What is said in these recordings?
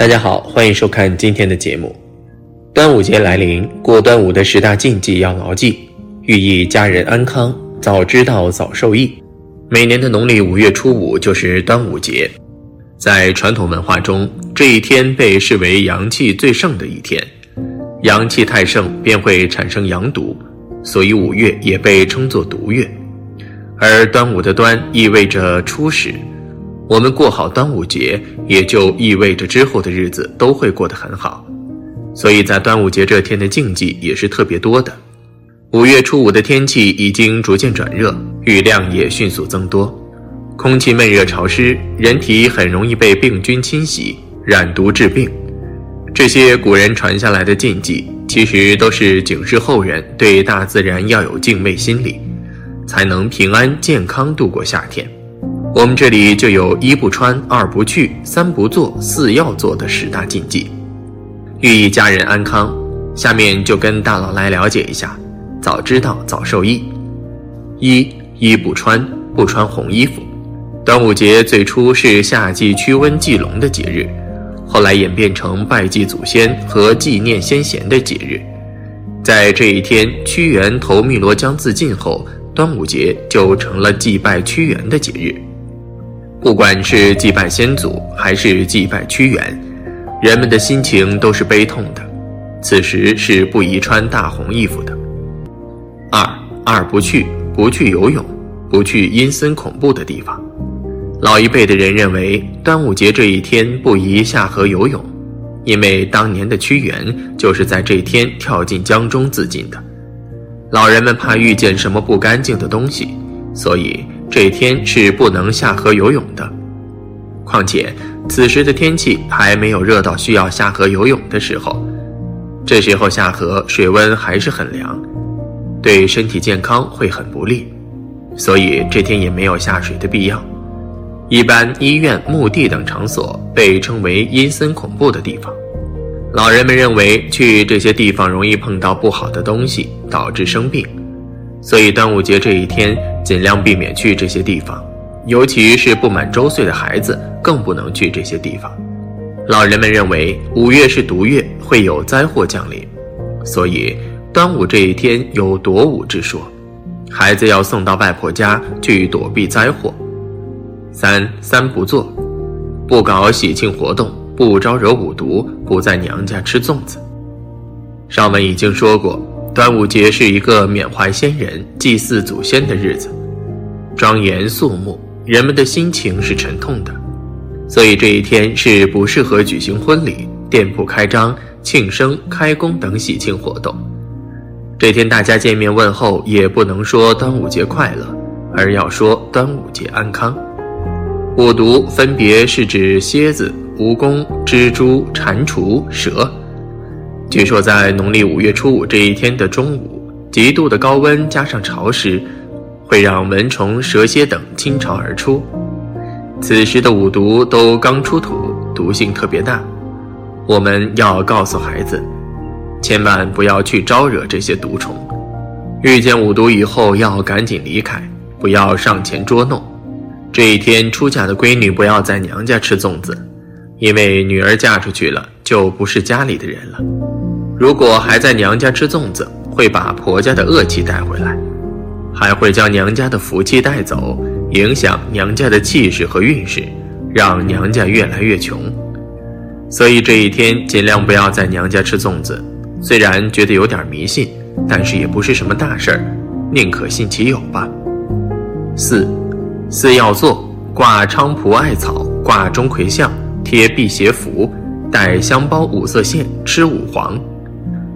大家好，欢迎收看今天的节目。端午节来临，过端午的十大禁忌要牢记，寓意家人安康，早知道早受益。每年的农历五月初五就是端午节，在传统文化中，这一天被视为阳气最盛的一天，阳气太盛便会产生阳毒，所以五月也被称作毒月。而端午的“端”意味着初始。我们过好端午节，也就意味着之后的日子都会过得很好，所以在端午节这天的禁忌也是特别多的。五月初五的天气已经逐渐转热，雨量也迅速增多，空气闷热潮湿，人体很容易被病菌侵袭，染毒致病。这些古人传下来的禁忌，其实都是警示后人对大自然要有敬畏心理，才能平安健康度过夏天。我们这里就有一不穿、二不去、三不做、四要做的十大禁忌，寓意家人安康。下面就跟大佬来了解一下，早知道早受益。一衣不穿，不穿红衣服。端午节最初是夏季驱瘟祭龙的节日，后来演变成拜祭祖先和纪念先贤的节日。在这一天，屈原投汨罗江自尽后，端午节就成了祭拜屈原的节日。不管是祭拜先祖，还是祭拜屈原，人们的心情都是悲痛的。此时是不宜穿大红衣服的。二二不去，不去游泳，不去阴森恐怖的地方。老一辈的人认为，端午节这一天不宜下河游泳，因为当年的屈原就是在这天跳进江中自尽的。老人们怕遇见什么不干净的东西，所以。这天是不能下河游泳的，况且此时的天气还没有热到需要下河游泳的时候，这时候下河水温还是很凉，对身体健康会很不利，所以这天也没有下水的必要。一般医院、墓地等场所被称为阴森恐怖的地方，老人们认为去这些地方容易碰到不好的东西，导致生病。所以端午节这一天，尽量避免去这些地方，尤其是不满周岁的孩子更不能去这些地方。老人们认为五月是毒月，会有灾祸降临，所以端午这一天有躲五之说，孩子要送到外婆家去躲避灾祸。三三不做，不搞喜庆活动，不招惹五毒，不在娘家吃粽子。上文已经说过。端午节是一个缅怀先人、祭祀祖先的日子，庄严肃穆，人们的心情是沉痛的，所以这一天是不适合举行婚礼、店铺开张、庆生、开工等喜庆活动。这天大家见面问候，也不能说端午节快乐，而要说端午节安康。五毒分别是指蝎子、蜈蚣、蜘蛛、蟾蜍、蛇。据说，在农历五月初五这一天的中午，极度的高温加上潮湿，会让蚊虫、蛇蝎等倾巢而出。此时的五毒都刚出土，毒性特别大。我们要告诉孩子，千万不要去招惹这些毒虫。遇见五毒以后，要赶紧离开，不要上前捉弄。这一天出嫁的闺女不要在娘家吃粽子，因为女儿嫁出去了，就不是家里的人了。如果还在娘家吃粽子，会把婆家的恶气带回来，还会将娘家的福气带走，影响娘家的气势和运势，让娘家越来越穷。所以这一天尽量不要在娘家吃粽子。虽然觉得有点迷信，但是也不是什么大事儿，宁可信其有吧。四，四要做：挂菖蒲艾草，挂钟馗像，贴辟邪符，带香包五色线，吃五黄。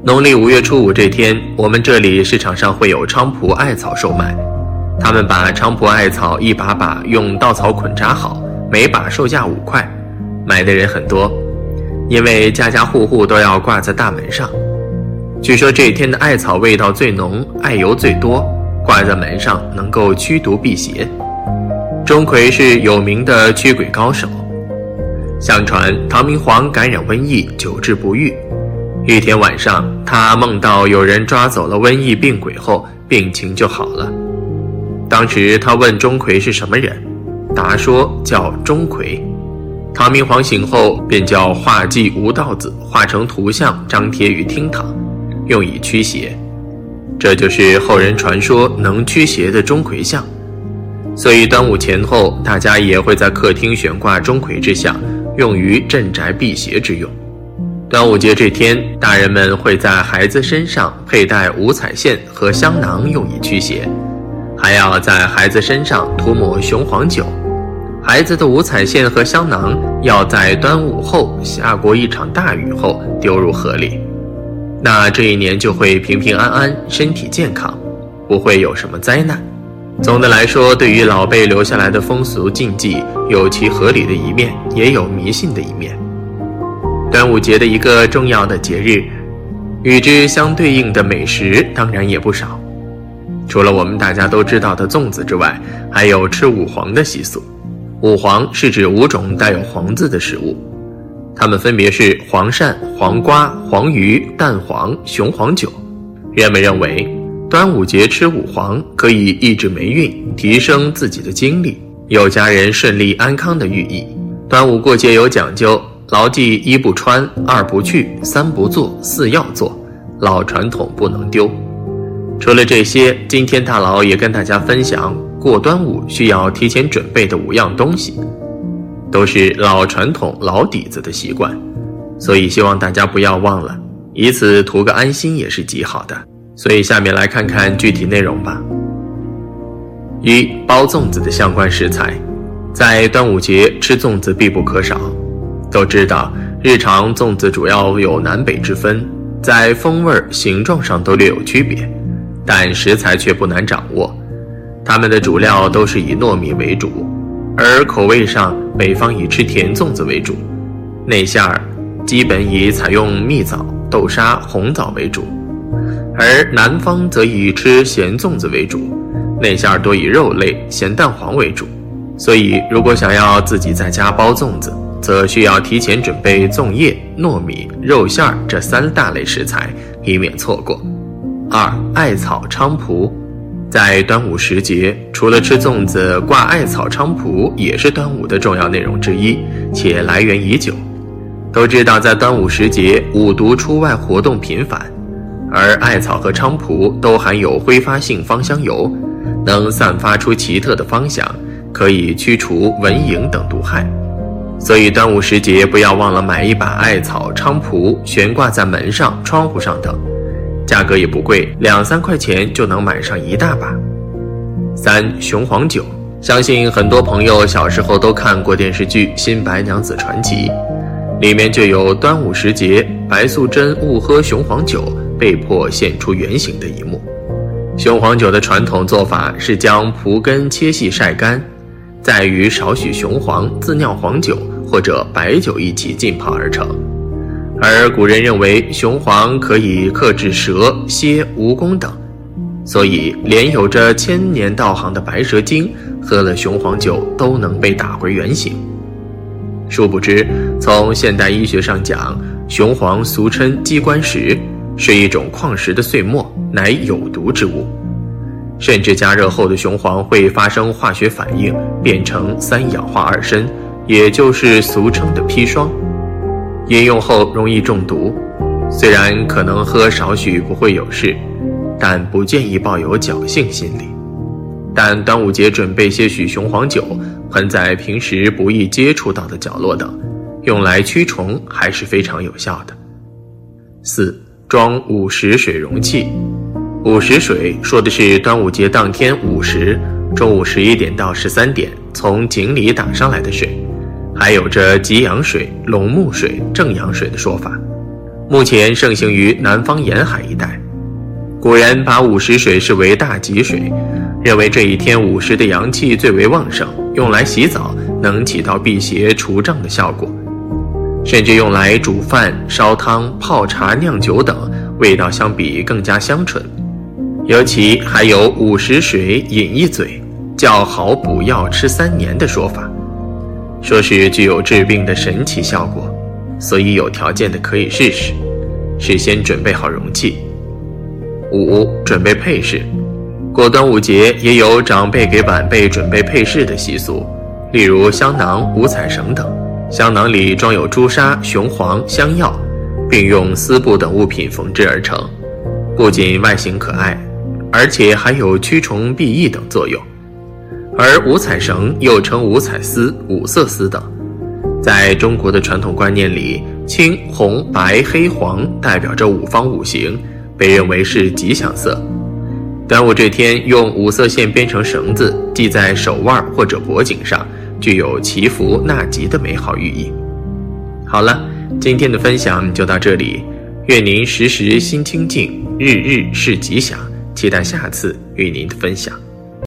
农历五月初五这天，我们这里市场上会有菖蒲艾草售卖。他们把菖蒲艾草一把把用稻草捆扎好，每把售价五块，买的人很多，因为家家户户都要挂在大门上。据说这天的艾草味道最浓，艾油最多，挂在门上能够驱毒辟邪。钟馗是有名的驱鬼高手，相传唐明皇感染瘟疫，久治不愈。一天晚上，他梦到有人抓走了瘟疫病鬼后，病情就好了。当时他问钟馗是什么人，答说叫钟馗。唐明皇醒后，便叫画技吴道子画成图像，张贴于厅堂，用以驱邪。这就是后人传说能驱邪的钟馗像。所以端午前后，大家也会在客厅悬挂钟馗之像，用于镇宅辟邪之用。端午节这天，大人们会在孩子身上佩戴五彩线和香囊，用以驱邪，还要在孩子身上涂抹雄黄酒。孩子的五彩线和香囊要在端午后下过一场大雨后丢入河里，那这一年就会平平安安，身体健康，不会有什么灾难。总的来说，对于老辈留下来的风俗禁忌，有其合理的一面，也有迷信的一面。端午节的一个重要的节日，与之相对应的美食当然也不少。除了我们大家都知道的粽子之外，还有吃五黄的习俗。五黄是指五种带有“黄”字的食物，它们分别是黄鳝、黄瓜、黄鱼、蛋黄、雄黄酒。人们认为。端午节吃五黄可以抑制霉运，提升自己的精力，有家人顺利安康的寓意。端午过节有讲究，牢记一不穿，二不去，三不做，四要做，老传统不能丢。除了这些，今天大佬也跟大家分享过端午需要提前准备的五样东西，都是老传统、老底子的习惯，所以希望大家不要忘了，以此图个安心也是极好的。所以，下面来看看具体内容吧。一包粽子的相关食材，在端午节吃粽子必不可少。都知道，日常粽子主要有南北之分，在风味、形状上都略有区别，但食材却不难掌握。它们的主料都是以糯米为主，而口味上，北方以吃甜粽子为主，内馅儿基本以采用蜜枣、豆沙、红枣为主。而南方则以吃咸粽子为主，内馅儿多以肉类、咸蛋黄为主。所以，如果想要自己在家包粽子，则需要提前准备粽叶、糯米、肉馅儿这三大类食材，以免错过。二、艾草菖蒲，在端午时节，除了吃粽子，挂艾草菖蒲也是端午的重要内容之一，且来源已久。都知道，在端午时节，五毒出外活动频繁。而艾草和菖蒲都含有挥发性芳香油，能散发出奇特的芳香，可以驱除蚊蝇等毒害。所以端午时节不要忘了买一把艾草、菖蒲，悬挂在门上、窗户上等，价格也不贵，两三块钱就能买上一大把。三雄黄酒，相信很多朋友小时候都看过电视剧《新白娘子传奇》，里面就有端午时节白素贞误喝雄黄酒。被迫现出原形的一幕。雄黄酒的传统做法是将蒲根切细晒干，再与少许雄黄自酿黄酒或者白酒一起浸泡而成。而古人认为雄黄可以克制蛇、蝎、蜈蚣等，所以连有着千年道行的白蛇精喝了雄黄酒都能被打回原形。殊不知，从现代医学上讲，雄黄俗称鸡冠石。是一种矿石的碎末，乃有毒之物，甚至加热后的雄黄会发生化学反应，变成三氧化二砷，也就是俗称的砒霜。饮用后容易中毒，虽然可能喝少许不会有事，但不建议抱有侥幸心理。但端午节准备些许雄黄酒，喷在平时不易接触到的角落等，用来驱虫还是非常有效的。四。装午时水容器，午时水说的是端午节当天午时，中午十一点到十三点从井里打上来的水，还有着吉阳水、龙木水、正阳水的说法。目前盛行于南方沿海一带。古人把午时水视为大吉水，认为这一天午时的阳气最为旺盛，用来洗澡能起到辟邪除障的效果。甚至用来煮饭、烧汤、泡茶、酿酒等，味道相比更加香醇。尤其还有午时水饮一嘴，叫好补药吃三年的说法，说是具有治病的神奇效果。所以有条件的可以试试，事先准备好容器。五、准备配饰。过端午节也有长辈给晚辈准备配饰的习俗，例如香囊、五彩绳等。香囊里装有朱砂、雄黄、香药，并用丝布等物品缝制而成，不仅外形可爱，而且还有驱虫避疫等作用。而五彩绳又称五彩丝、五色丝等，在中国的传统观念里，青、红、白、黑、黄代表着五方五行，被认为是吉祥色。端午这天，用五色线编成绳子系在手腕或者脖颈上，具有祈福纳吉的美好寓意。好了，今天的分享就到这里，愿您时时心清静，日日是吉祥。期待下次与您的分享。